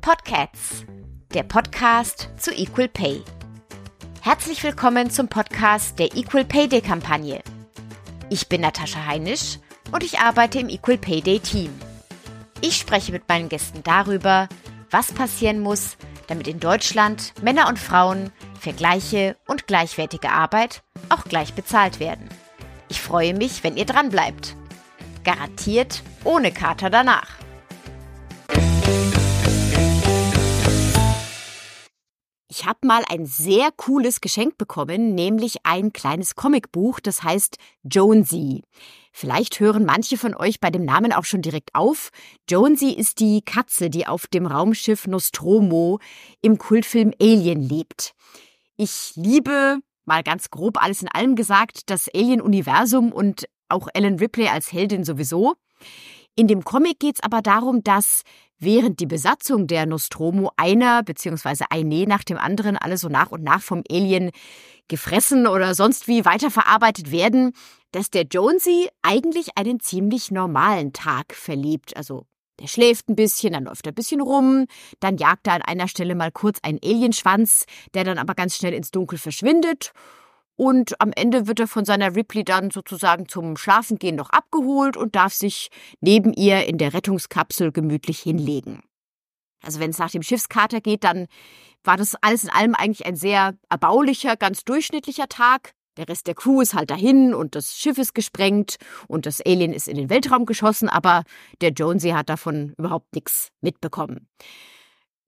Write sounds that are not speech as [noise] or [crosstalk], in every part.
Podcasts, der Podcast zu Equal Pay. Herzlich willkommen zum Podcast der Equal Pay Day Kampagne. Ich bin Natascha Heinisch und ich arbeite im Equal Pay Day Team. Ich spreche mit meinen Gästen darüber, was passieren muss, damit in Deutschland Männer und Frauen für gleiche und gleichwertige Arbeit auch gleich bezahlt werden. Ich freue mich, wenn ihr dran bleibt. Garantiert ohne Kater danach. Ich habe mal ein sehr cooles Geschenk bekommen, nämlich ein kleines Comicbuch, das heißt Jonesy. Vielleicht hören manche von euch bei dem Namen auch schon direkt auf. Jonesy ist die Katze, die auf dem Raumschiff Nostromo im Kultfilm Alien lebt. Ich liebe, mal ganz grob alles in allem gesagt, das Alien-Universum und auch Ellen Ripley als Heldin sowieso. In dem Comic geht es aber darum, dass während die Besatzung der Nostromo einer bzw. eine nach dem anderen alle so nach und nach vom Alien gefressen oder sonst wie weiterverarbeitet werden, dass der Jonesy eigentlich einen ziemlich normalen Tag verlebt. Also der schläft ein bisschen, dann läuft er ein bisschen rum, dann jagt er an einer Stelle mal kurz einen Alienschwanz, der dann aber ganz schnell ins Dunkel verschwindet und am Ende wird er von seiner Ripley dann sozusagen zum Schlafengehen noch abgeholt und darf sich neben ihr in der Rettungskapsel gemütlich hinlegen. Also wenn es nach dem Schiffskater geht, dann war das alles in allem eigentlich ein sehr erbaulicher, ganz durchschnittlicher Tag. Der Rest der Crew ist halt dahin und das Schiff ist gesprengt und das Alien ist in den Weltraum geschossen, aber der Jonesy hat davon überhaupt nichts mitbekommen.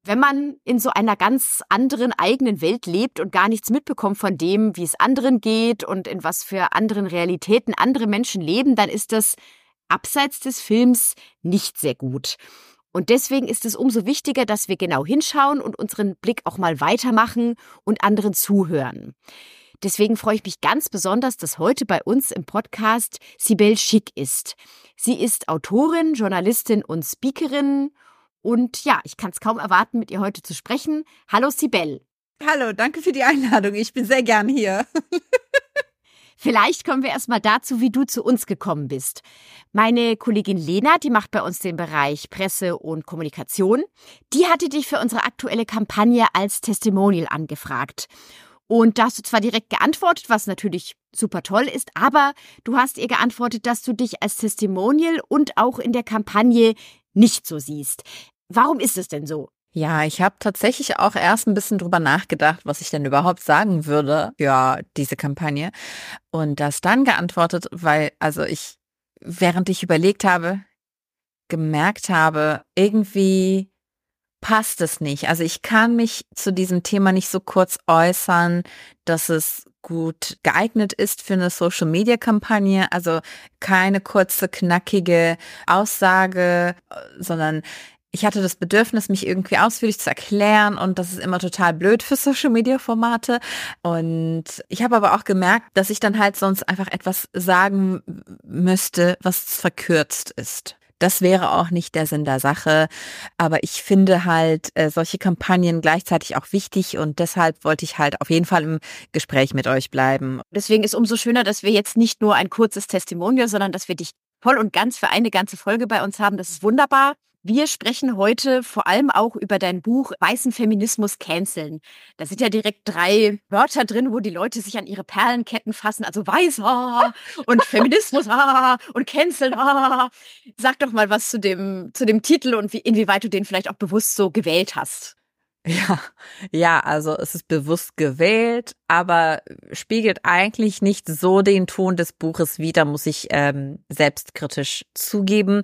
Wenn man in so einer ganz anderen eigenen Welt lebt und gar nichts mitbekommt von dem, wie es anderen geht und in was für anderen Realitäten andere Menschen leben, dann ist das abseits des Films nicht sehr gut. Und deswegen ist es umso wichtiger, dass wir genau hinschauen und unseren Blick auch mal weitermachen und anderen zuhören. Deswegen freue ich mich ganz besonders, dass heute bei uns im Podcast Sibel Schick ist. Sie ist Autorin, Journalistin und Speakerin und ja, ich kann es kaum erwarten, mit ihr heute zu sprechen. Hallo Sibel. Hallo, danke für die Einladung. Ich bin sehr gern hier. [laughs] Vielleicht kommen wir erstmal dazu, wie du zu uns gekommen bist. Meine Kollegin Lena, die macht bei uns den Bereich Presse und Kommunikation, die hatte dich für unsere aktuelle Kampagne als Testimonial angefragt. Und da hast du zwar direkt geantwortet, was natürlich super toll ist, aber du hast ihr geantwortet, dass du dich als Testimonial und auch in der Kampagne nicht so siehst. Warum ist es denn so? Ja, ich habe tatsächlich auch erst ein bisschen drüber nachgedacht, was ich denn überhaupt sagen würde, ja, diese Kampagne. Und das dann geantwortet, weil, also ich, während ich überlegt habe, gemerkt habe, irgendwie passt es nicht. Also ich kann mich zu diesem Thema nicht so kurz äußern, dass es gut geeignet ist für eine Social-Media-Kampagne. Also keine kurze, knackige Aussage, sondern ich hatte das Bedürfnis, mich irgendwie ausführlich zu erklären und das ist immer total blöd für Social Media Formate. Und ich habe aber auch gemerkt, dass ich dann halt sonst einfach etwas sagen müsste, was verkürzt ist. Das wäre auch nicht der Sinn der Sache. Aber ich finde halt äh, solche Kampagnen gleichzeitig auch wichtig und deshalb wollte ich halt auf jeden Fall im Gespräch mit euch bleiben. Deswegen ist umso schöner, dass wir jetzt nicht nur ein kurzes Testimonial, sondern dass wir dich voll und ganz für eine ganze Folge bei uns haben. Das ist wunderbar. Wir sprechen heute vor allem auch über dein Buch Weißen Feminismus canceln. Da sind ja direkt drei Wörter drin, wo die Leute sich an ihre Perlenketten fassen. Also weißer und Feminismus ah, und canceln. Ah. Sag doch mal was zu dem, zu dem Titel und wie, inwieweit du den vielleicht auch bewusst so gewählt hast. Ja, ja, also es ist bewusst gewählt, aber spiegelt eigentlich nicht so den Ton des Buches wider, muss ich ähm, selbstkritisch zugeben.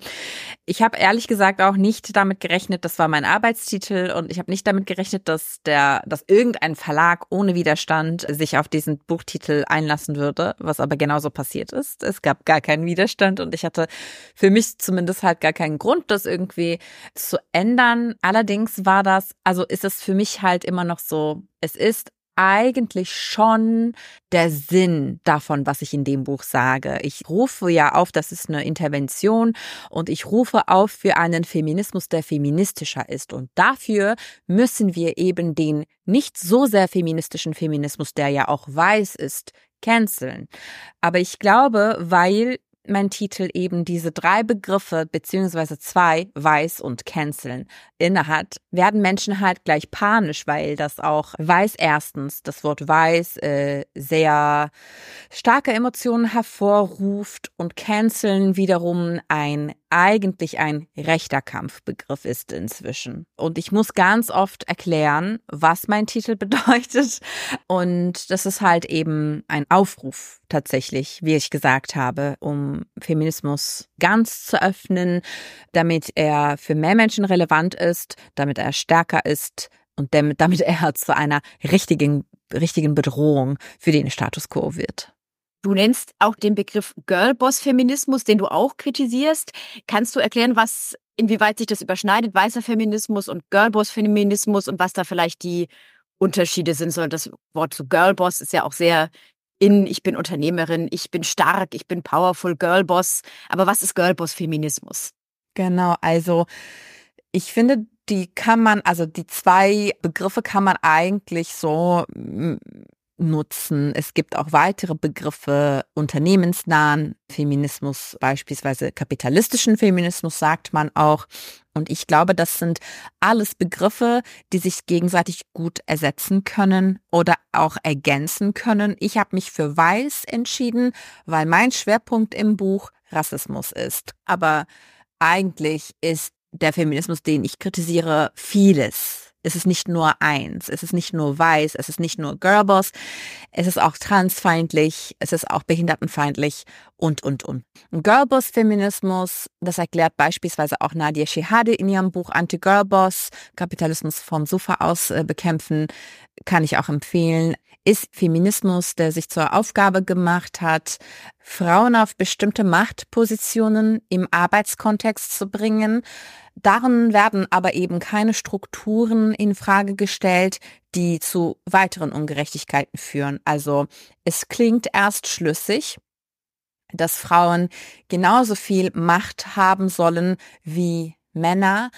Ich habe ehrlich gesagt auch nicht damit gerechnet, das war mein Arbeitstitel und ich habe nicht damit gerechnet, dass der, dass irgendein Verlag ohne Widerstand sich auf diesen Buchtitel einlassen würde, was aber genauso passiert ist. Es gab gar keinen Widerstand und ich hatte für mich zumindest halt gar keinen Grund, das irgendwie zu ändern. Allerdings war das, also ist es es für mich halt immer noch so, es ist eigentlich schon der Sinn davon, was ich in dem Buch sage. Ich rufe ja auf, das ist eine Intervention und ich rufe auf für einen Feminismus, der feministischer ist. Und dafür müssen wir eben den nicht so sehr feministischen Feminismus, der ja auch weiß ist, canceln. Aber ich glaube, weil mein Titel eben diese drei Begriffe beziehungsweise zwei, weiß und canceln, innehat, werden Menschen halt gleich panisch, weil das auch weiß erstens, das Wort weiß äh, sehr starke Emotionen hervorruft und canceln wiederum ein eigentlich ein rechter Kampfbegriff ist inzwischen. Und ich muss ganz oft erklären, was mein Titel [laughs] bedeutet. Und das ist halt eben ein Aufruf tatsächlich, wie ich gesagt habe, um Feminismus ganz zu öffnen, damit er für mehr Menschen relevant ist, damit er stärker ist und damit, er zu einer richtigen, richtigen Bedrohung für den Status quo wird. Du nennst auch den Begriff Girlboss-Feminismus, den du auch kritisierst. Kannst du erklären, was, inwieweit sich das überschneidet, weißer Feminismus und Girlboss-Feminismus und was da vielleicht die Unterschiede sind? So, das Wort zu Girlboss ist ja auch sehr in, ich bin Unternehmerin, ich bin stark, ich bin powerful Girlboss. Aber was ist Girlboss-Feminismus? Genau, also ich finde, die kann man, also die zwei Begriffe kann man eigentlich so nutzen. Es gibt auch weitere Begriffe, unternehmensnahen Feminismus, beispielsweise kapitalistischen Feminismus sagt man auch. Und ich glaube, das sind alles Begriffe, die sich gegenseitig gut ersetzen können oder auch ergänzen können. Ich habe mich für weiß entschieden, weil mein Schwerpunkt im Buch Rassismus ist. Aber eigentlich ist der Feminismus, den ich kritisiere, vieles es ist nicht nur eins, es ist nicht nur weiß, es ist nicht nur Girlboss, es ist auch transfeindlich, es ist auch behindertenfeindlich und, und, und. Girlboss-Feminismus, das erklärt beispielsweise auch Nadia Shehade in ihrem Buch Anti-Girlboss, Kapitalismus vom Sofa aus äh, bekämpfen, kann ich auch empfehlen, ist Feminismus, der sich zur Aufgabe gemacht hat, Frauen auf bestimmte Machtpositionen im Arbeitskontext zu bringen, Darin werden aber eben keine Strukturen in Frage gestellt, die zu weiteren Ungerechtigkeiten führen. Also es klingt erst schlüssig, dass Frauen genauso viel Macht haben sollen wie Männer,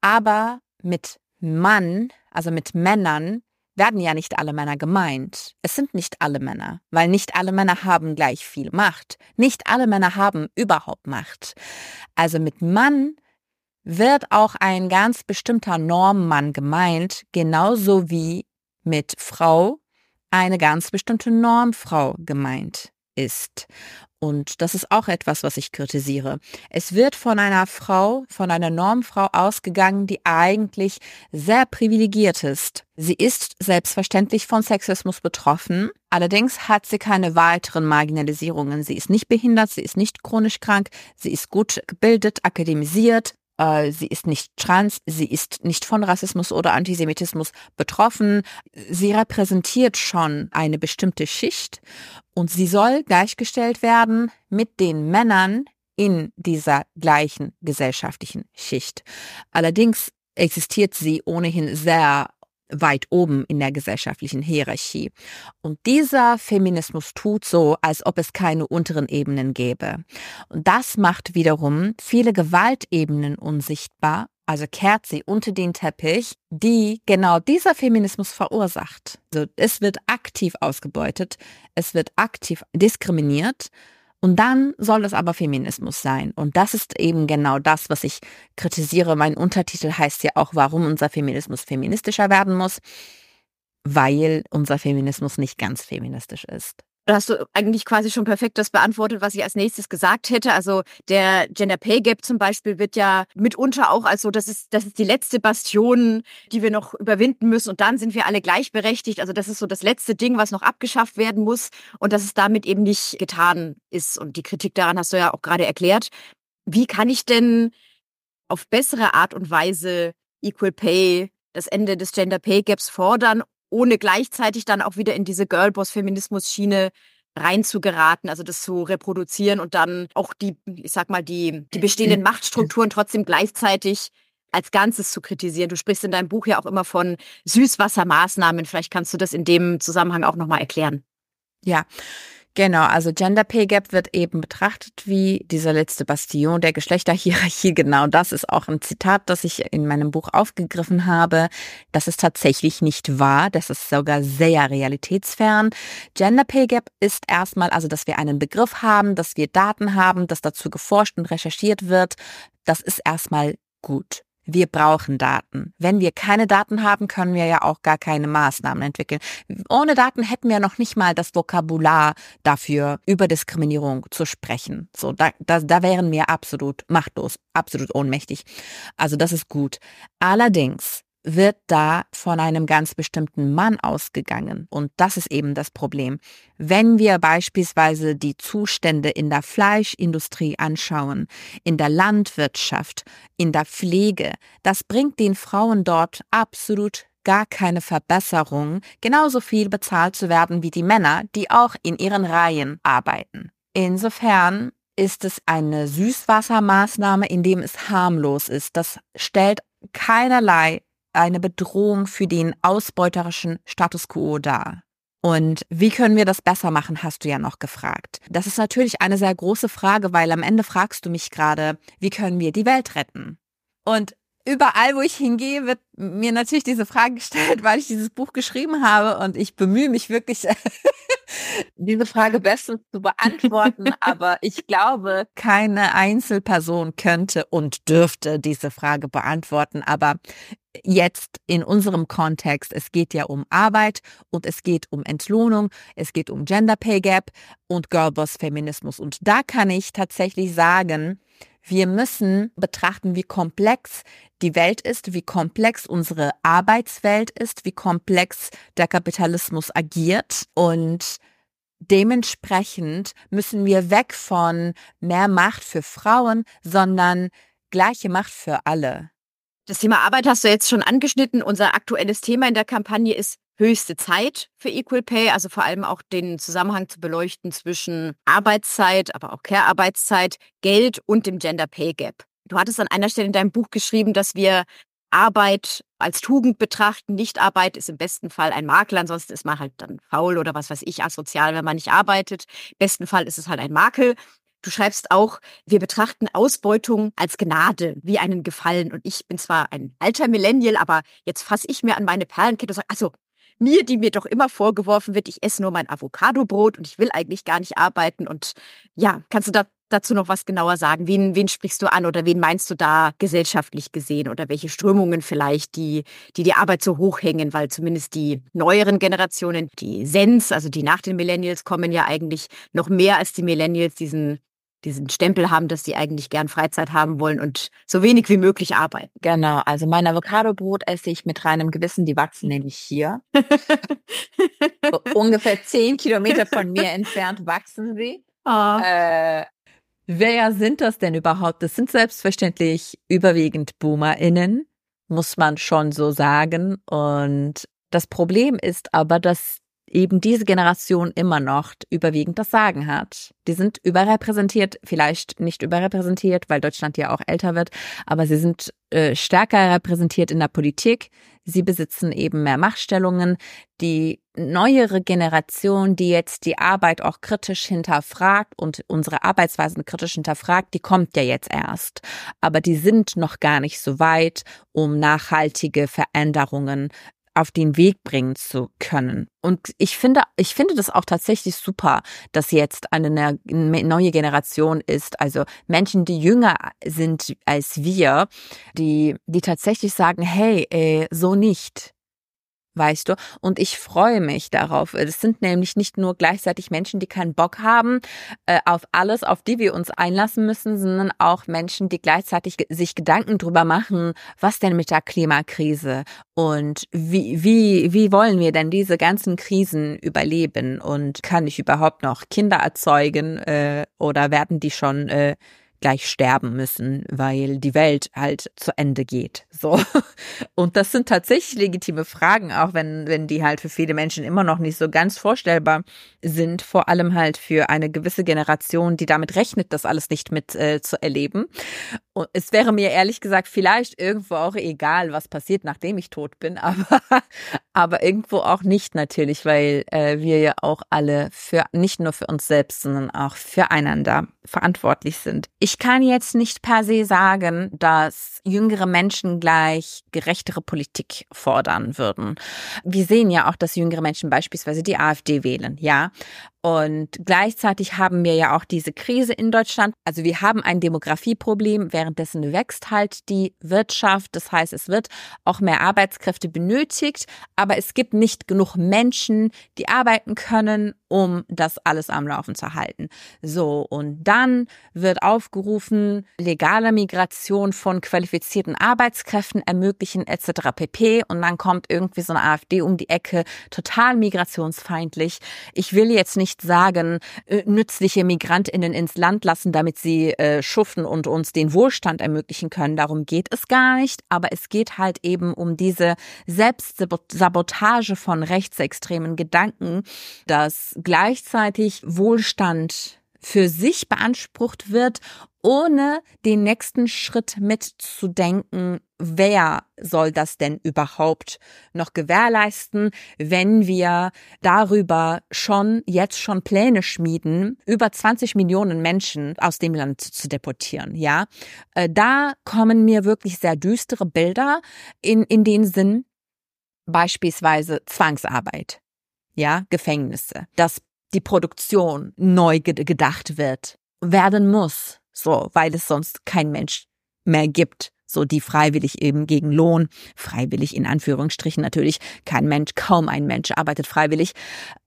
aber mit Mann, also mit Männern, werden ja nicht alle Männer gemeint. Es sind nicht alle Männer, weil nicht alle Männer haben gleich viel Macht. Nicht alle Männer haben überhaupt Macht. Also mit Mann wird auch ein ganz bestimmter Normmann gemeint, genauso wie mit Frau eine ganz bestimmte Normfrau gemeint ist. Und das ist auch etwas, was ich kritisiere. Es wird von einer Frau, von einer Normfrau ausgegangen, die eigentlich sehr privilegiert ist. Sie ist selbstverständlich von Sexismus betroffen. Allerdings hat sie keine weiteren Marginalisierungen. Sie ist nicht behindert, sie ist nicht chronisch krank, sie ist gut gebildet, akademisiert, äh, sie ist nicht trans, sie ist nicht von Rassismus oder Antisemitismus betroffen. Sie repräsentiert schon eine bestimmte Schicht und sie soll gleichgestellt werden mit den Männern in dieser gleichen gesellschaftlichen Schicht. Allerdings existiert sie ohnehin sehr weit oben in der gesellschaftlichen Hierarchie. Und dieser Feminismus tut so, als ob es keine unteren Ebenen gäbe. Und das macht wiederum viele Gewaltebenen unsichtbar, also kehrt sie unter den Teppich, die genau dieser Feminismus verursacht. Also es wird aktiv ausgebeutet, es wird aktiv diskriminiert und dann soll es aber Feminismus sein. Und das ist eben genau das, was ich kritisiere. Mein Untertitel heißt ja auch, warum unser Feminismus feministischer werden muss, weil unser Feminismus nicht ganz feministisch ist. Da hast du eigentlich quasi schon perfekt das beantwortet, was ich als nächstes gesagt hätte. Also der Gender Pay Gap zum Beispiel wird ja mitunter auch als so, das ist, das ist die letzte Bastion, die wir noch überwinden müssen und dann sind wir alle gleichberechtigt. Also das ist so das letzte Ding, was noch abgeschafft werden muss und dass es damit eben nicht getan ist. Und die Kritik daran hast du ja auch gerade erklärt. Wie kann ich denn auf bessere Art und Weise Equal Pay, das Ende des Gender Pay Gaps fordern, ohne gleichzeitig dann auch wieder in diese Girlboss-Feminismus-Schiene reinzugeraten, also das zu reproduzieren und dann auch die, ich sag mal, die, die bestehenden Machtstrukturen trotzdem gleichzeitig als Ganzes zu kritisieren. Du sprichst in deinem Buch ja auch immer von Süßwassermaßnahmen. Vielleicht kannst du das in dem Zusammenhang auch nochmal erklären. Ja, Genau, also Gender Pay Gap wird eben betrachtet wie dieser letzte Bastion der Geschlechterhierarchie. [laughs] Genau das ist auch ein Zitat, das ich in meinem Buch aufgegriffen habe. Das ist tatsächlich nicht wahr. Das ist sogar sehr realitätsfern. Gender Pay Gap ist erstmal, also dass wir einen Begriff haben, dass wir Daten haben, dass dazu geforscht und recherchiert wird. Das ist erstmal gut. Wir brauchen Daten. Wenn wir keine Daten haben, können wir ja auch gar keine Maßnahmen entwickeln. Ohne Daten hätten wir noch nicht mal das Vokabular dafür, über Diskriminierung zu sprechen. So, da, da, da wären wir absolut machtlos, absolut ohnmächtig. Also das ist gut. Allerdings wird da von einem ganz bestimmten Mann ausgegangen. Und das ist eben das Problem. Wenn wir beispielsweise die Zustände in der Fleischindustrie anschauen, in der Landwirtschaft, in der Pflege, das bringt den Frauen dort absolut gar keine Verbesserung, genauso viel bezahlt zu werden wie die Männer, die auch in ihren Reihen arbeiten. Insofern ist es eine Süßwassermaßnahme, in dem es harmlos ist. Das stellt keinerlei eine Bedrohung für den ausbeuterischen Status quo dar. Und wie können wir das besser machen, hast du ja noch gefragt. Das ist natürlich eine sehr große Frage, weil am Ende fragst du mich gerade, wie können wir die Welt retten? Und überall, wo ich hingehe, wird mir natürlich diese Frage gestellt, weil ich dieses Buch geschrieben habe und ich bemühe mich wirklich, [laughs] diese Frage bestens zu beantworten. [laughs] Aber ich glaube, keine Einzelperson könnte und dürfte diese Frage beantworten. Aber jetzt in unserem Kontext, es geht ja um Arbeit und es geht um Entlohnung, es geht um Gender Pay Gap und Girlboss Feminismus. Und da kann ich tatsächlich sagen, wir müssen betrachten, wie komplex die Welt ist, wie komplex unsere Arbeitswelt ist, wie komplex der Kapitalismus agiert und dementsprechend müssen wir weg von mehr Macht für Frauen, sondern gleiche Macht für alle. Das Thema Arbeit hast du jetzt schon angeschnitten. Unser aktuelles Thema in der Kampagne ist höchste Zeit für Equal Pay, also vor allem auch den Zusammenhang zu beleuchten zwischen Arbeitszeit, aber auch Care-Arbeitszeit, Geld und dem Gender Pay Gap. Du hattest an einer Stelle in deinem Buch geschrieben, dass wir Arbeit als Tugend betrachten. Nichtarbeit ist im besten Fall ein Makel, ansonsten ist man halt dann faul oder was weiß ich, asozial, wenn man nicht arbeitet. Im besten Fall ist es halt ein Makel. Du schreibst auch, wir betrachten Ausbeutung als Gnade, wie einen Gefallen. Und ich bin zwar ein alter Millennial, aber jetzt fasse ich mir an meine Perlenkette und sage, also mir, die mir doch immer vorgeworfen wird, ich esse nur mein Avocadobrot und ich will eigentlich gar nicht arbeiten. Und ja, kannst du da dazu noch was genauer sagen? Wen, wen sprichst du an oder wen meinst du da gesellschaftlich gesehen oder welche Strömungen vielleicht, die, die die Arbeit so hochhängen? Weil zumindest die neueren Generationen, die Sens, also die nach den Millennials kommen ja eigentlich noch mehr als die Millennials diesen diesen Stempel haben, dass sie eigentlich gern Freizeit haben wollen und so wenig wie möglich arbeiten. Genau, also mein Avocadobrot esse ich mit reinem Gewissen, die wachsen nämlich hier. [laughs] ungefähr zehn Kilometer von mir entfernt wachsen sie. Oh. [laughs] Äh, wer sind das denn überhaupt? Das sind selbstverständlich überwiegend BoomerInnen, muss man schon so sagen. Und das Problem ist aber, dass eben diese Generation immer noch überwiegend das Sagen hat. Die sind überrepräsentiert, vielleicht nicht überrepräsentiert, weil Deutschland ja auch älter wird, aber sie sind äh, stärker repräsentiert in der Politik. Sie besitzen eben mehr Machtstellungen. Die neuere Generation, die jetzt die Arbeit auch kritisch hinterfragt und unsere Arbeitsweisen kritisch hinterfragt, die kommt ja jetzt erst. Aber die sind noch gar nicht so weit, um nachhaltige Veränderungen auf den Weg bringen zu können. Und ich finde, ich finde das auch tatsächlich super, dass jetzt eine ne, neue Generation ist, also Menschen, die jünger sind als wir, die, die tatsächlich sagen, hey, äh, so nicht weißt du? Und ich freue mich darauf. Es sind nämlich nicht nur gleichzeitig Menschen, die keinen Bock haben äh, auf alles, auf die wir uns einlassen müssen, sondern auch Menschen, die gleichzeitig sich Gedanken drüber machen, was denn mit der Klimakrise und wie, wie, wie wollen wir denn diese ganzen Krisen überleben und kann ich überhaupt noch Kinder erzeugen äh, oder werden die schon äh, gleich sterben müssen, weil die Welt halt zu Ende geht. So. [laughs] Und das sind tatsächlich legitime Fragen, auch wenn, wenn die halt für viele Menschen immer noch nicht so ganz vorstellbar sind, vor allem halt für eine gewisse Generation, die damit rechnet, das alles nicht mit äh, zu erleben. Und es wäre mir ehrlich gesagt vielleicht irgendwo auch egal, was passiert, nachdem ich tot bin, [laughs] aber, aber irgendwo auch nicht natürlich, weil äh, wir ja auch alle für nicht nur für uns selbst, sondern auch füreinander verantwortlich sind. Ich kann jetzt nicht per se sagen, dass jüngere Menschen gleich gerechtere Politik fordern würden. Wir sehen ja auch, dass jüngere Menschen beispielsweise die AfD wählen, ja. Und gleichzeitig haben wir ja auch diese Krise in Deutschland. Also wir haben ein Demografieproblem, währenddessen wächst halt die Wirtschaft. Das heißt, es wird auch mehr Arbeitskräfte benötigt, aber es gibt nicht genug Menschen, die arbeiten können, um das alles am Laufen zu halten. So, und dann wird aufgerufen, legale Migration von qualifizierten Arbeitskräften ermöglichen etc. pp. Und dann kommt irgendwie so eine AfD um die Ecke, total migrationsfeindlich. Ich will jetzt nicht nicht sagen, äh, nützliche Migrantinnen ins Land lassen, damit sie äh, schuften und uns den Wohlstand ermöglichen können. Darum geht es gar nicht. Aber es geht halt eben um diese Selbstsabotage von rechtsextremen Gedanken, dass gleichzeitig Wohlstand für sich beansprucht wird, ohne den nächsten Schritt mitzudenken, wer soll das denn überhaupt noch gewährleisten, wenn wir darüber schon jetzt schon Pläne schmieden, über 20 Millionen Menschen aus dem Land zu deportieren, ja? Äh, da kommen mir wirklich sehr düstere Bilder in, in den Sinn, beispielsweise Zwangsarbeit, ja, Gefängnisse, dass die Produktion neu gedacht wird, werden muss, so, weil es sonst kein Mensch mehr gibt so die freiwillig eben gegen Lohn, freiwillig in Anführungsstrichen natürlich, kein Mensch, kaum ein Mensch arbeitet freiwillig.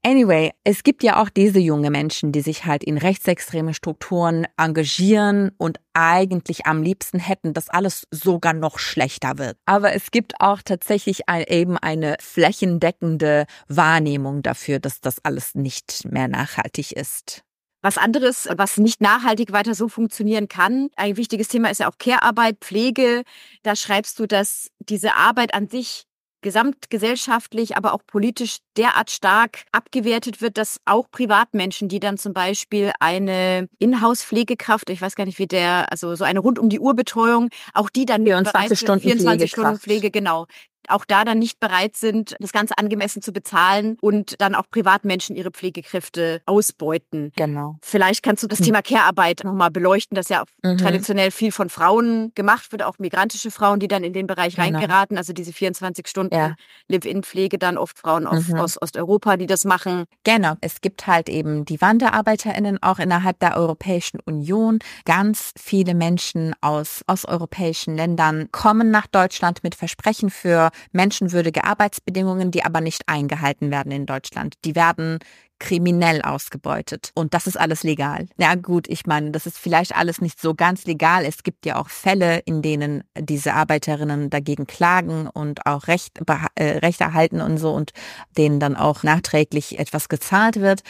Anyway, es gibt ja auch diese junge Menschen, die sich halt in rechtsextreme Strukturen engagieren und eigentlich am liebsten hätten, dass alles sogar noch schlechter wird. Aber es gibt auch tatsächlich eben eine flächendeckende Wahrnehmung dafür, dass das alles nicht mehr nachhaltig ist. Was anderes, was nicht nachhaltig weiter so funktionieren kann. Ein wichtiges Thema ist ja auch Care-Arbeit, Pflege. Da schreibst du, dass diese Arbeit an sich gesamtgesellschaftlich, aber auch politisch derart stark abgewertet wird, dass auch Privatmenschen, die dann zum Beispiel eine Inhouse-Pflegekraft, ich weiß gar nicht wie der, also so eine rund um die Uhr Betreuung, auch die dann 24 Stunden 24 Stunden Pflege, genau, auch da dann nicht bereit sind, das Ganze angemessen zu bezahlen und dann auch Privatmenschen ihre Pflegekräfte ausbeuten. Genau. Vielleicht kannst du das mhm. Thema Care-Arbeit nochmal beleuchten, das ja mhm. traditionell viel von Frauen gemacht wird, auch migrantische Frauen, die dann in den Bereich genau. reingeraten, also diese 24 Stunden ja. Live-In-Pflege, dann oft Frauen aus, mhm. aus Osteuropa, die das machen. Genau. Es gibt halt eben die WanderarbeiterInnen auch innerhalb der Europäischen Union. Ganz viele Menschen aus, aus europäischen Ländern kommen nach Deutschland mit Versprechen für menschenwürdige Arbeitsbedingungen, die aber nicht eingehalten werden in Deutschland. Die werden kriminell ausgebeutet. Und das ist alles legal. Ja gut, ich meine, das ist vielleicht alles nicht so ganz legal. Es gibt ja auch Fälle, in denen diese Arbeiterinnen dagegen klagen und auch Recht, äh, Recht erhalten und so und denen dann auch nachträglich etwas gezahlt wird.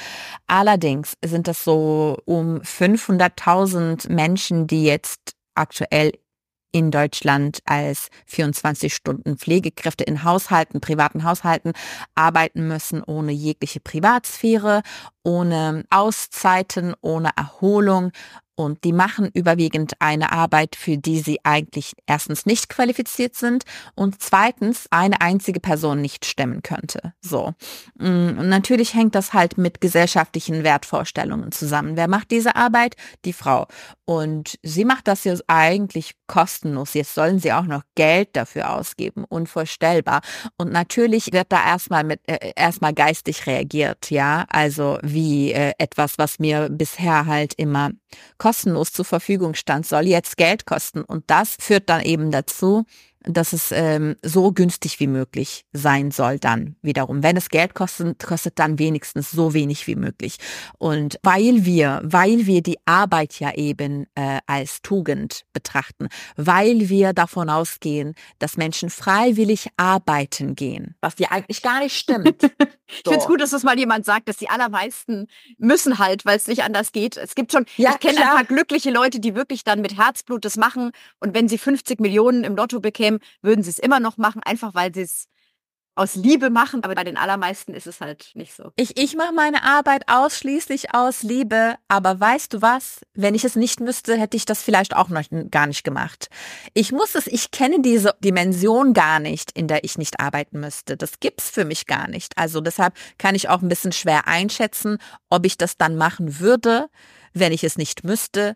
Allerdings sind das so um 500.000 Menschen, die jetzt aktuell in Deutschland als 24 Stunden Pflegekräfte in Haushalten, privaten Haushalten arbeiten müssen, ohne jegliche Privatsphäre, ohne Auszeiten, ohne Erholung und die machen überwiegend eine Arbeit, für die sie eigentlich erstens nicht qualifiziert sind und zweitens eine einzige Person nicht stemmen könnte. So. Mm, und natürlich hängt das halt mit gesellschaftlichen Wertvorstellungen zusammen. Wer macht diese Arbeit? Die Frau. Und sie macht das jetzt eigentlich kostenlos. Jetzt sollen sie auch noch Geld dafür ausgeben. Unvorstellbar. Und natürlich wird da erstmal mit, äh, erstmal geistig reagiert, ja. Also wie äh, etwas, was mir bisher halt immer kostenlos zur Verfügung stand, soll jetzt Geld kosten. Und das führt dann eben dazu, dass es ähm, so günstig wie möglich sein soll dann wiederum. Wenn es Geld kostet, kostet dann wenigstens so wenig wie möglich. Und weil wir, weil wir die Arbeit ja eben äh, als Tugend betrachten, weil wir davon ausgehen, dass Menschen freiwillig arbeiten gehen, was ja eigentlich gar nicht stimmt. [laughs] ich so. finde es gut, dass das mal jemand sagt, dass die allermeisten müssen halt, weil es nicht anders geht. Es gibt schon, ja, ich kenne ein paar glückliche Leute, die wirklich dann mit Herzblut das machen und wenn sie 50 Millionen im Lotto bekämen, würden sie es immer noch machen, einfach weil sie es aus Liebe machen, aber bei den allermeisten ist es halt nicht so. Ich, ich mache meine Arbeit ausschließlich aus Liebe, aber weißt du was? Wenn ich es nicht müsste, hätte ich das vielleicht auch noch gar nicht gemacht. Ich muss es, ich kenne diese Dimension gar nicht, in der ich nicht arbeiten müsste. Das gibt's für mich gar nicht. Also deshalb kann ich auch ein bisschen schwer einschätzen, ob ich das dann machen würde, wenn ich es nicht müsste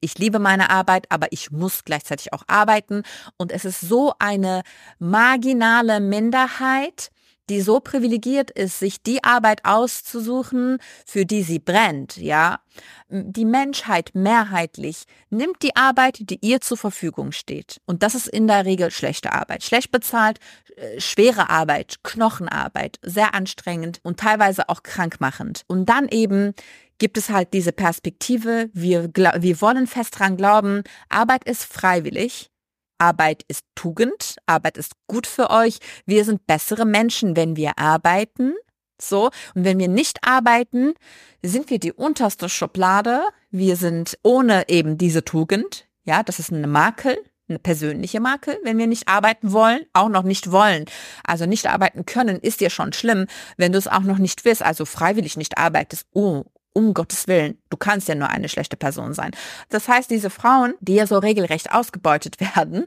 ich liebe meine Arbeit, aber ich muss gleichzeitig auch arbeiten. Und es ist so eine marginale Minderheit, die so privilegiert ist, sich die Arbeit auszusuchen, für die sie brennt, ja. Die Menschheit mehrheitlich nimmt die Arbeit, die ihr zur Verfügung steht. Und das ist in der Regel schlechte Arbeit. Schlecht bezahlt, äh, schwere Arbeit, Knochenarbeit, sehr anstrengend und teilweise auch krankmachend. Und dann eben gibt es halt diese Perspektive, wir, wir wollen fest dran glauben, Arbeit ist freiwillig, Arbeit ist Tugend, Arbeit ist gut für euch, wir sind bessere Menschen, wenn wir arbeiten. So, und wenn wir nicht arbeiten, sind wir die unterste Schublade. Wir sind ohne eben diese Tugend. Ja, das ist eine Makel, eine persönliche Makel, wenn wir nicht arbeiten wollen, auch noch nicht wollen. Also nicht arbeiten können ist dir schon schlimm, wenn du es auch noch nicht willst, also freiwillig nicht arbeitest. Oh, um Gottes Willen, du kannst ja nur eine schlechte Person sein. Das heißt, diese Frauen, die ja so regelrecht ausgebeutet [laughs] werden,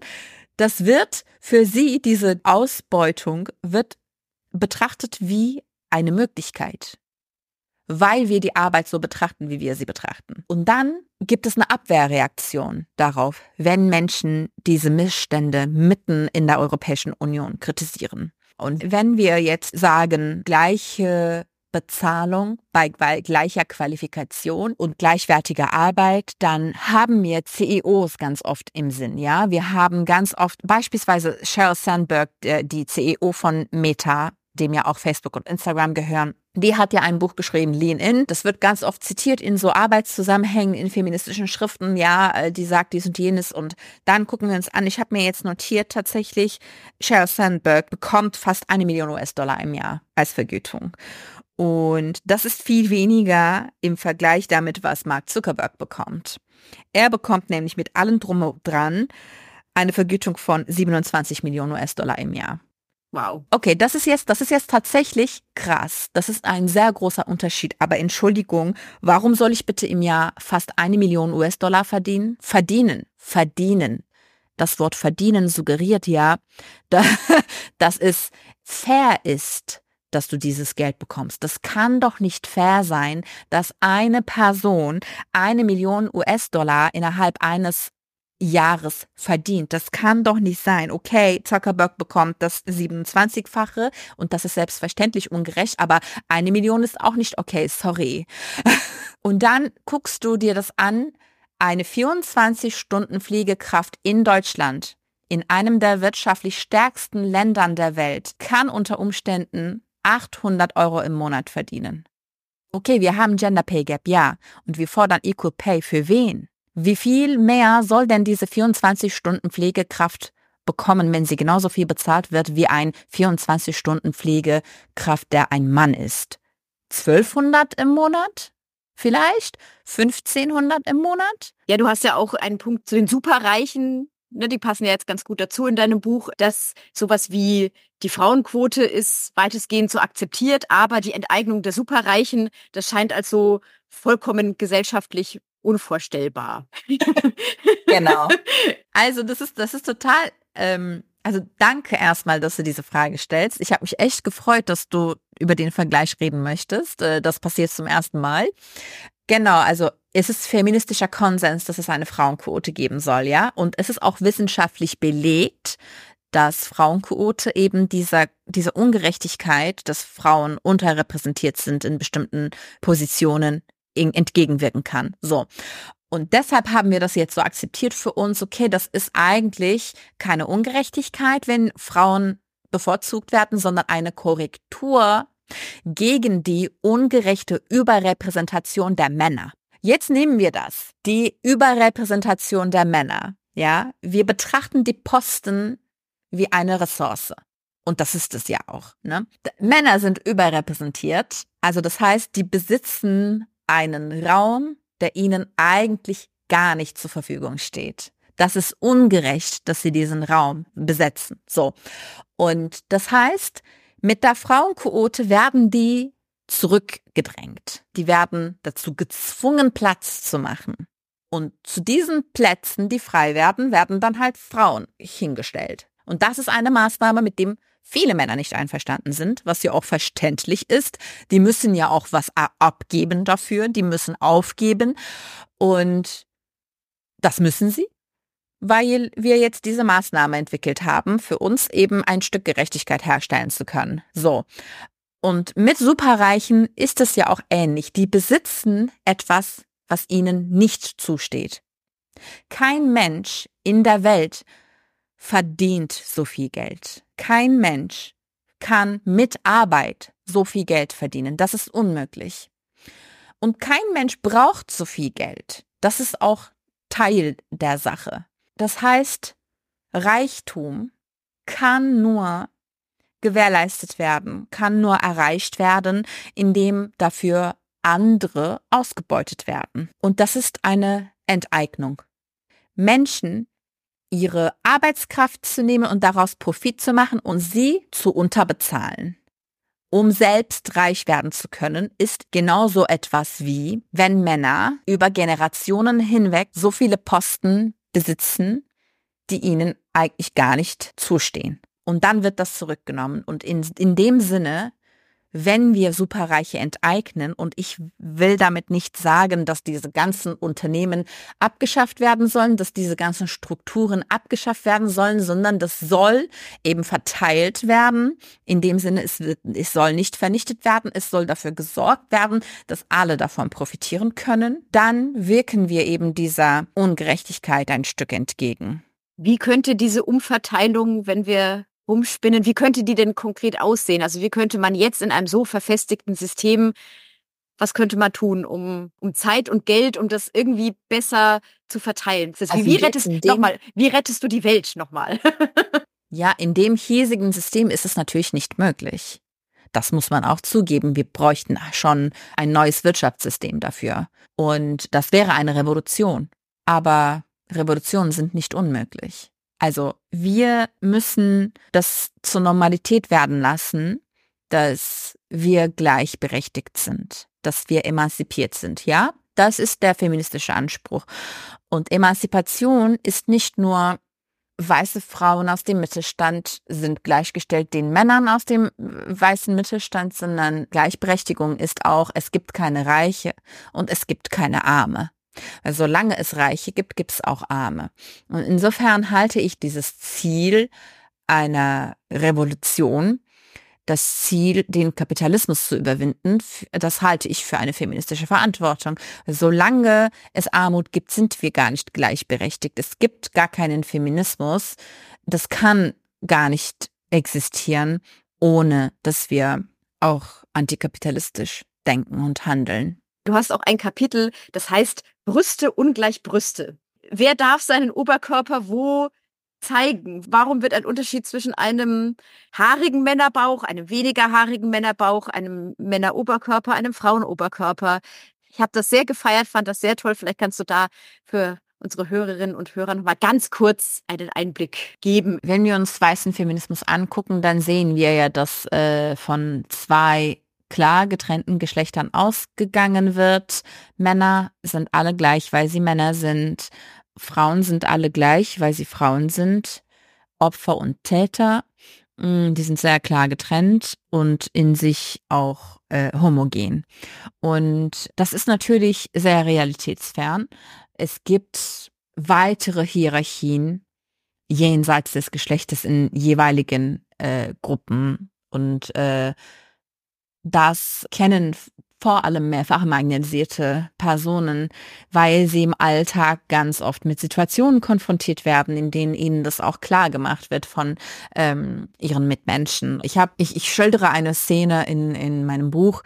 das wird für sie, diese Ausbeutung wird betrachtet wie eine Möglichkeit, weil wir die Arbeit so betrachten, wie wir sie betrachten. Und dann gibt es eine Abwehrreaktion darauf, wenn Menschen diese Missstände mitten in der Europäischen Union kritisieren. Und wenn wir jetzt sagen, gleiche Bezahlung bei gleicher Qualifikation und gleichwertiger Arbeit, dann haben wir CEOs ganz oft im Sinn. Ja, wir haben ganz oft beispielsweise Sheryl Sandberg, die CEO von Meta, dem ja auch Facebook und Instagram gehören. Die hat ja ein Buch geschrieben, Lean In. Das wird ganz oft zitiert in so Arbeitszusammenhängen, in feministischen Schriften. Ja, äh, die sagt dies und jenes. Und dann gucken wir uns an. Ich habe mir jetzt notiert, tatsächlich, Sheryl Sandberg bekommt fast eine Million US-Dollar im Jahr als Vergütung. Und das ist viel weniger im Vergleich damit, was Mark Zuckerberg bekommt. Er bekommt nämlich mit allem drum und dran eine Vergütung von 27 Millionen US-Dollar im Jahr. Wow. Okay, das ist jetzt, das ist jetzt tatsächlich krass. Das ist ein sehr großer Unterschied. Aber Entschuldigung, warum soll ich bitte im Jahr fast eine Million US-Dollar verdienen? Verdienen, verdienen. Das Wort verdienen suggeriert ja, [laughs] dass es fair ist dass du dieses Geld bekommst. Das kann doch nicht fair sein, dass eine Person eine Million US-Dollar innerhalb eines Jahres verdient. Das kann doch nicht sein. Okay, Zuckerberg bekommt das 27-fache und das ist selbstverständlich ungerecht, aber eine Million ist auch nicht okay, sorry. [laughs] Und dann guckst du dir das an, eine 24-Stunden-Pflegekraft in Deutschland, in einem der wirtschaftlich stärksten Ländern der Welt, kann unter Umständen 800 Euro im Monat verdienen. Okay, wir haben Gender Pay Gap, ja, und wir fordern Equal Pay für wen? Wie viel mehr soll denn diese 24 Stunden Pflegekraft bekommen, wenn sie genauso viel bezahlt wird wie ein 24 Stunden Pflegekraft, der ein Mann ist? 1200 im Monat? Vielleicht? 1500 im Monat? Ja, du hast ja auch einen Punkt zu den Superreichen ne, die passen ja jetzt ganz gut dazu in deinem Buch, dass sowas wie die Frauenquote ist weitestgehend so akzeptiert, aber die Enteignung der Superreichen, das scheint als so vollkommen gesellschaftlich unvorstellbar. [laughs] genau. Also das ist, das ist total, ähm, also danke erstmal, dass du diese Frage stellst. Ich habe mich echt gefreut, dass du über den Vergleich reden möchtest. Äh, das passiert zum ersten Mal. Genau, also es ist feministischer Konsens, dass es eine Frauenquote geben soll, ja. Und es ist auch wissenschaftlich belegt, dass Frauenquote eben dieser, diese Ungerechtigkeit, dass Frauen unterrepräsentiert sind in bestimmten Positionen entgegenwirken kann. So. Und deshalb haben wir das jetzt so akzeptiert für uns. Okay, das ist eigentlich keine Ungerechtigkeit, wenn Frauen bevorzugt werden, sondern eine Korrektur gegen die ungerechte Überrepräsentation der Männer. Jetzt nehmen wir das, die Überrepräsentation der Männer. Ja, wir betrachten die Posten wie eine Ressource. Und das ist es ja auch. Ne? Männer sind überrepräsentiert. Also das heißt, die besitzen einen Raum, der ihnen eigentlich gar nicht zur Verfügung steht. Das ist ungerecht, dass sie diesen Raum besetzen. So. Und das heißt, mit der Frauenquote werden die zurückgedrängt. Die werden dazu gezwungen, Platz zu machen. Und zu diesen Plätzen, die frei werden, werden dann halt Frauen hingestellt. Und das ist eine Maßnahme, mit dem viele Männer nicht einverstanden sind, was ja auch verständlich ist. Die müssen ja auch was abgeben dafür, die müssen aufgeben und das müssen sie, weil wir jetzt diese Maßnahme entwickelt haben, für uns eben ein Stück Gerechtigkeit herstellen zu können. So. Und mit Superreichen ist es ja auch ähnlich. Die besitzen etwas, was ihnen nicht zusteht. Kein Mensch in der Welt verdient so viel Geld. Kein Mensch kann mit Arbeit so viel Geld verdienen. Das ist unmöglich. Und kein Mensch braucht so viel Geld. Das ist auch Teil der Sache. Das heißt, Reichtum kann nur gewährleistet werden, kann nur erreicht werden, indem dafür andere ausgebeutet werden. Und das ist eine Enteignung. Menschen, ihre Arbeitskraft zu nehmen und daraus Profit zu machen und sie zu unterbezahlen. Um selbst reich werden zu können, ist genauso etwas wie, wenn Männer über Generationen hinweg so viele Posten besitzen, die ihnen eigentlich gar nicht zustehen. Und dann wird das zurückgenommen. Und in, in dem Sinne wenn wir Superreiche enteignen, und ich will damit nicht sagen, dass diese ganzen Unternehmen abgeschafft werden sollen, dass diese ganzen Strukturen abgeschafft werden sollen, sondern das soll eben verteilt werden. In dem Sinne, es, wird, es soll nicht vernichtet werden, es soll dafür gesorgt werden, dass alle davon profitieren können. Dann wirken wir eben dieser Ungerechtigkeit ein Stück entgegen. Wie könnte diese Umverteilung, wenn wir rumspinnen. Wie könnte die denn konkret aussehen? Also wie könnte man jetzt in einem so verfestigten System, was könnte man tun, um, um Zeit und Geld, um das irgendwie besser zu verteilen? Das heißt, also wie, rettest, nochmal, wie rettest du die Welt nochmal? [laughs] ja, in dem hiesigen System ist es natürlich nicht möglich. Das muss man auch zugeben. Wir bräuchten schon ein neues Wirtschaftssystem dafür. Und das wäre eine Revolution. Aber Revolutionen sind nicht unmöglich. Also wir müssen das zur Normalität werden lassen, dass wir gleichberechtigt sind, dass wir emanzipiert sind, ja? Das ist der feministische Anspruch. Und Emanzipation ist nicht nur weiße Frauen aus dem Mittelstand sind gleichgestellt den Männern aus dem weißen Mittelstand, sondern Gleichberechtigung ist auch, es gibt keine Reiche und es gibt keine Arme. Weil solange es Reiche gibt, gibt es auch Arme. Und insofern halte ich dieses Ziel einer Revolution, das Ziel, den Kapitalismus zu überwinden, das halte ich für eine feministische Verantwortung. Solange es Armut gibt, sind wir gar nicht gleichberechtigt. Es gibt gar keinen Feminismus. Das kann gar nicht existieren, ohne dass wir auch antikapitalistisch denken und handeln. Du hast auch ein Kapitel, das heißt Brüste ungleich Brüste. Wer darf seinen Oberkörper wo zeigen? Warum wird ein Unterschied zwischen einem haarigen Männerbauch, einem weniger haarigen Männerbauch, einem Männeroberkörper, einem Frauenoberkörper? Ich habe das sehr gefeiert, fand das sehr toll. Vielleicht kannst du da für unsere Hörerinnen und Hörer noch mal ganz kurz einen Einblick geben. Wenn wir uns weißen Feminismus angucken, dann sehen wir ja, dass äh, von zwei klar getrennten Geschlechtern ausgegangen wird. Männer sind alle gleich, weil sie Männer sind. Frauen sind alle gleich, weil sie Frauen sind. Opfer und Täter, mm, die sind sehr klar getrennt und in sich auch äh, homogen. Und das ist natürlich sehr realitätsfern. Es gibt weitere Hierarchien jenseits des Geschlechtes in jeweiligen äh, Gruppen und äh, das kennen vor allem mehrfach marginalisierte Personen, weil sie im Alltag ganz oft mit Situationen konfrontiert werden, in denen ihnen das auch klar gemacht wird von ähm, ihren Mitmenschen. Ich habe, ich, ich schildere eine Szene in, in meinem Buch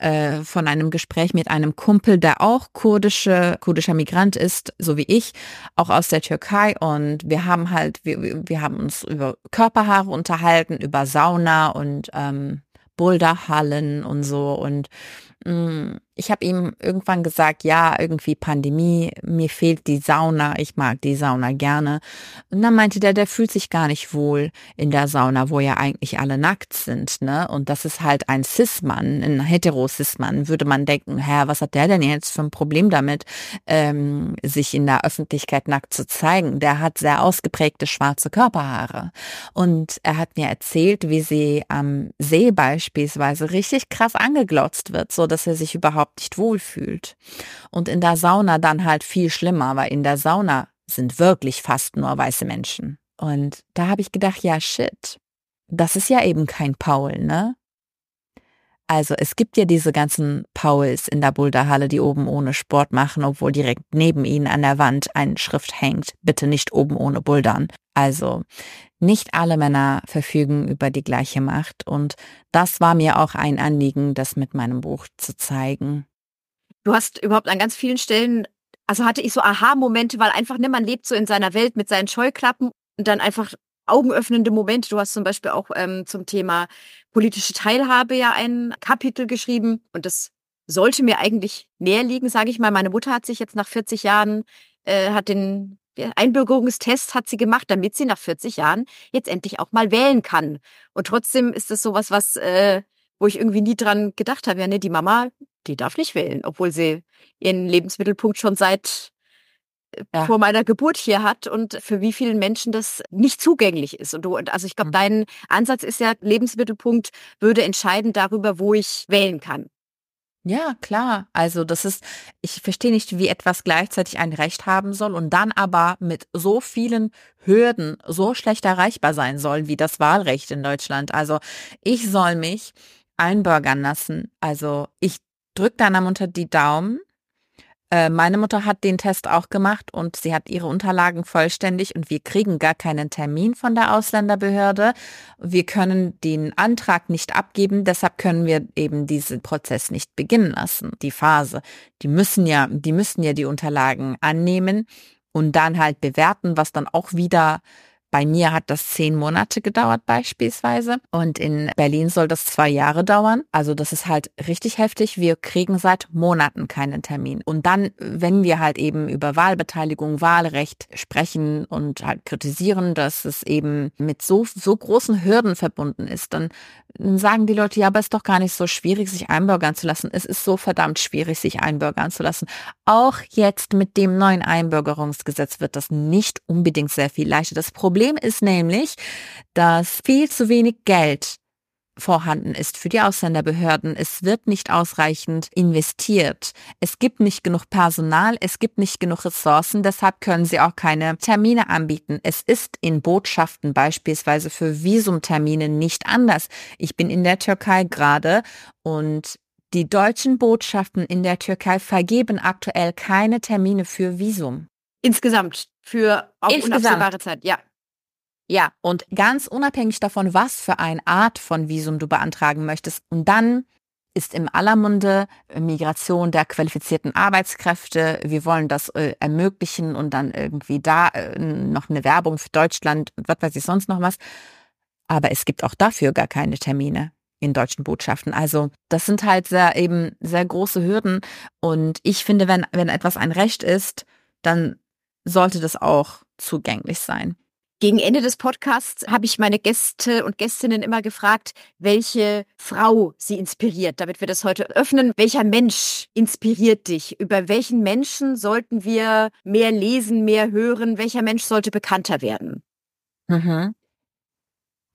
äh, von einem Gespräch mit einem Kumpel, der auch kurdische, kurdischer Migrant ist, so wie ich, auch aus der Türkei. Und wir haben halt, wir, wir haben uns über Körperhaare unterhalten, über Sauna und ähm, Boulderhallen und so und Mm, ich habe ihm irgendwann gesagt, ja, irgendwie Pandemie, mir fehlt die Sauna, ich mag die Sauna gerne. Und dann meinte der, der fühlt sich gar nicht wohl in der Sauna, wo ja eigentlich alle nackt sind, ne? Und das ist halt ein Cis-Mann, ein hetero-Cis-Mann, würde man denken, hä, was hat der denn jetzt für ein Problem damit, ähm, sich in der Öffentlichkeit nackt zu zeigen? Der hat sehr ausgeprägte schwarze Körperhaare. Und er hat mir erzählt, wie sie am See beispielsweise richtig krass angeglotzt wird, so dass er sich überhaupt nicht wohlfühlt. Und in der Sauna dann halt viel schlimmer, weil in der Sauna sind wirklich fast nur weiße Menschen. Und da habe ich gedacht, ja, shit, das ist ja eben kein Paul, ne? Also es gibt ja diese ganzen Pauls in der Boulderhalle, die oben ohne Sport machen, obwohl direkt neben ihnen an der Wand eine Schrift hängt, bitte nicht oben ohne Bouldern. Also nicht alle Männer verfügen über die gleiche Macht und das war mir auch ein Anliegen, das mit meinem Buch zu zeigen. Du hast überhaupt an ganz vielen Stellen, also hatte ich so Aha-Momente, weil einfach, ne, man lebt so in seiner Welt mit seinen Scheuklappen und dann einfach augenöffnende Momente. Du hast zum Beispiel auch ähm, zum Thema politische Teilhabe ja ein Kapitel geschrieben und das sollte mir eigentlich näher liegen, sage ich mal. Meine Mutter hat sich jetzt nach 40 Jahren, äh, hat den Einbürgerungstest hat sie gemacht, damit sie nach 40 Jahren jetzt endlich auch mal wählen kann. Und trotzdem ist es sowas, was, äh, wo ich irgendwie nie dran gedacht habe, ja, ne, die Mama, die darf nicht wählen, obwohl sie ihren Lebensmittelpunkt schon seit ja. vor meiner Geburt hier hat und für wie vielen Menschen das nicht zugänglich ist. Und du, also ich glaube, mhm. dein Ansatz ist ja, Lebensmittelpunkt würde entscheiden darüber, wo ich wählen kann. Ja, klar. Also das ist, ich verstehe nicht, wie etwas gleichzeitig ein Recht haben soll und dann aber mit so vielen Hürden so schlecht erreichbar sein soll, wie das Wahlrecht in Deutschland. Also ich soll mich einbürgern lassen. Also ich drücke deiner Mutter die Daumen, äh, meine Mutter hat den Test auch gemacht und sie hat ihre Unterlagen vollständig und wir kriegen gar keinen Termin von der Ausländerbehörde. Wir können den Antrag nicht abgeben, deshalb können wir eben diesen Prozess nicht beginnen lassen, die Phase. Die müssen ja, die müssen ja die Unterlagen annehmen und dann halt bewerten, was dann auch wieder bei mir hat das zehn Monate gedauert beispielsweise und in Berlin soll das zwei Jahre dauern. Also das ist halt richtig heftig. Wir kriegen seit Monaten keinen Termin. Und dann, wenn wir halt eben über Wahlbeteiligung, Wahlrecht sprechen und halt kritisieren, dass es eben mit so, so großen Hürden verbunden ist, dann sagen die Leute, ja, aber es ist doch gar nicht so schwierig, sich einbürgern zu lassen. Es ist so verdammt schwierig, sich einbürgern zu lassen. Auch jetzt mit dem neuen Einbürgerungsgesetz wird das nicht unbedingt sehr viel leichter. Das Problem ist nämlich, dass viel zu wenig Geld vorhanden ist für die Ausländerbehörden. Es wird nicht ausreichend investiert. Es gibt nicht genug Personal, es gibt nicht genug Ressourcen, deshalb können sie auch keine Termine anbieten. Es ist in Botschaften beispielsweise für Visumtermine nicht anders. Ich bin in der Türkei gerade und die deutschen Botschaften in der Türkei vergeben aktuell keine Termine für Visum. Insgesamt für auf Insgesamt. unabsehbare Zeit, ja. Ja, und ganz unabhängig davon, was für eine Art von Visum du beantragen möchtest. Und dann ist im aller Munde Migration der qualifizierten Arbeitskräfte. Wir wollen das äh, ermöglichen und dann irgendwie da äh, noch eine Werbung für Deutschland und was weiß ich sonst noch was. Aber es gibt auch dafür gar keine Termine in deutschen Botschaften. Also das sind halt sehr eben sehr große Hürden. Und ich finde, wenn, wenn etwas ein Recht ist, dann sollte das auch zugänglich sein. Gegen Ende des Podcasts habe ich meine Gäste und Gästinnen immer gefragt, welche Frau sie inspiriert, damit wir das heute öffnen. Welcher Mensch inspiriert dich? Über welchen Menschen sollten wir mehr lesen, mehr hören? Welcher Mensch sollte bekannter werden? Mhm.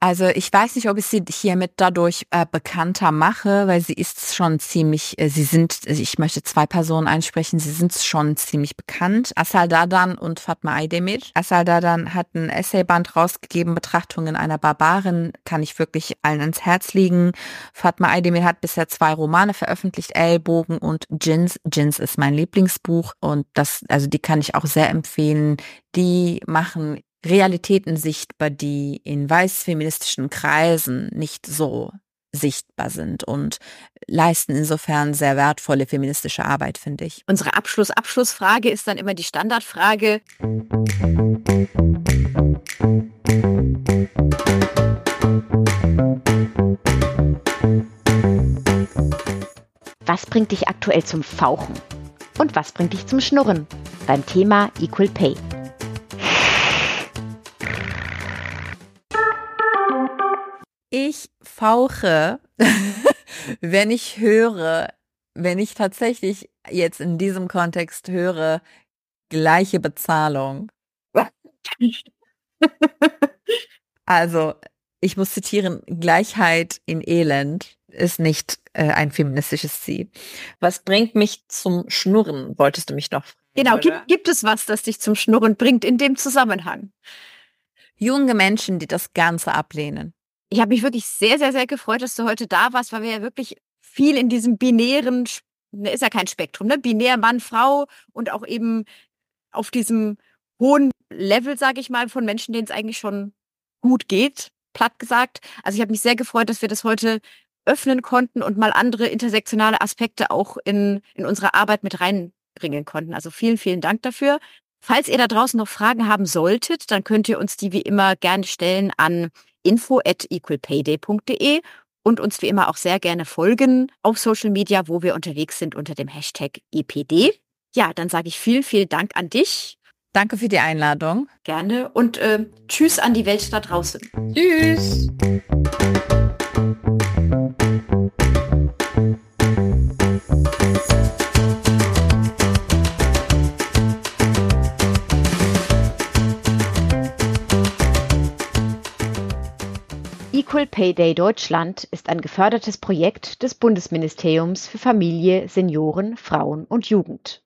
Also ich weiß nicht, ob ich sie hiermit dadurch äh, bekannter mache, weil sie ist schon ziemlich, äh, sie sind, ich möchte zwei Personen einsprechen, sie sind schon ziemlich bekannt. Asal Dadan und Fatma Aydemir. Asal Dadan hat ein Essayband rausgegeben, Betrachtungen einer Barbarin, kann ich wirklich allen ans Herz legen. Fatma Aydemir hat bisher zwei Romane veröffentlicht, Ellbogen und Jins. Jins ist mein Lieblingsbuch und das, also die kann ich auch sehr empfehlen. Die machen Realitäten sichtbar, die in weißfeministischen Kreisen nicht so sichtbar sind und leisten insofern sehr wertvolle feministische Arbeit, finde ich. Unsere Abschluss-Abschlussfrage ist dann immer die Standardfrage. Was bringt dich aktuell zum Fauchen? Und was bringt dich zum Schnurren? Beim Thema Equal Pay. Ich fauche, [laughs] wenn ich höre, wenn ich tatsächlich jetzt in diesem Kontext höre, gleiche Bezahlung. [laughs] also, ich muss zitieren, Gleichheit in Elend ist nicht äh, ein feministisches Ziel. Was bringt mich zum Schnurren, wolltest du mich noch fragen? Genau, gibt, gibt es was, das dich zum Schnurren bringt in dem Zusammenhang? Junge Menschen, die das Ganze ablehnen. Ich habe mich wirklich sehr, sehr, sehr gefreut, dass du heute da warst, weil wir ja wirklich viel in diesem binären, ne, ist ja kein Spektrum, ne? Binär Mann, Frau und auch eben auf diesem hohen Level, sage ich mal, von Menschen, denen es eigentlich schon gut geht, platt gesagt. Also ich habe mich sehr gefreut, dass wir das heute öffnen konnten und mal andere intersektionale Aspekte auch in, in unsere Arbeit mit reinbringen konnten. Also vielen, vielen Dank dafür. Falls ihr da draußen noch Fragen haben solltet, dann könnt ihr uns die wie immer gerne stellen an info at equalpayday.de und uns wie immer auch sehr gerne folgen auf Social Media, wo wir unterwegs sind unter dem Hashtag EPD. Ja, dann sage ich vielen, vielen Dank an dich. Danke für die Einladung. Gerne und äh, tschüss an die Welt da draußen. Tschüss. Equal Pay Day Deutschland ist ein gefördertes Projekt des Bundesministeriums für Familie, Senioren, Frauen und Jugend